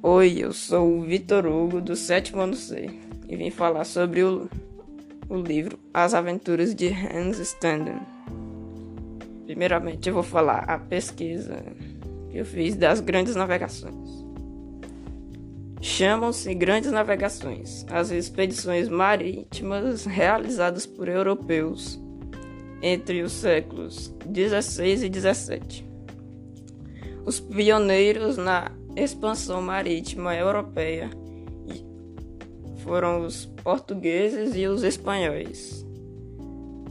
Oi, eu sou o Vitor Hugo do sétimo ano C e vim falar sobre o, o livro As Aventuras de Hans Standen. Primeiramente, eu vou falar a pesquisa que eu fiz das grandes navegações. Chamam-se grandes navegações as expedições marítimas realizadas por europeus entre os séculos 16 e 17. Os pioneiros na expansão marítima europeia foram os portugueses e os espanhóis,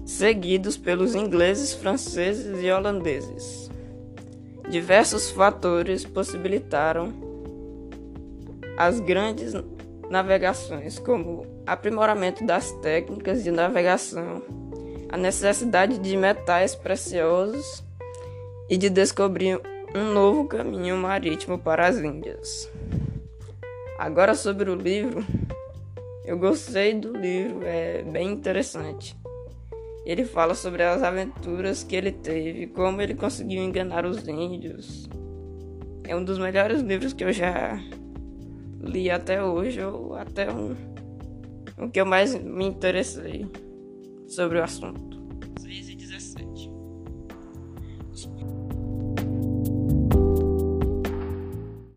seguidos pelos ingleses, franceses e holandeses. Diversos fatores possibilitaram as grandes navegações, como aprimoramento das técnicas de navegação, a necessidade de metais preciosos e de descobrir um novo caminho marítimo para as Índias. Agora sobre o livro, eu gostei do livro, é bem interessante. Ele fala sobre as aventuras que ele teve, como ele conseguiu enganar os índios. É um dos melhores livros que eu já li até hoje, ou até um, que eu mais me interessei sobre o assunto.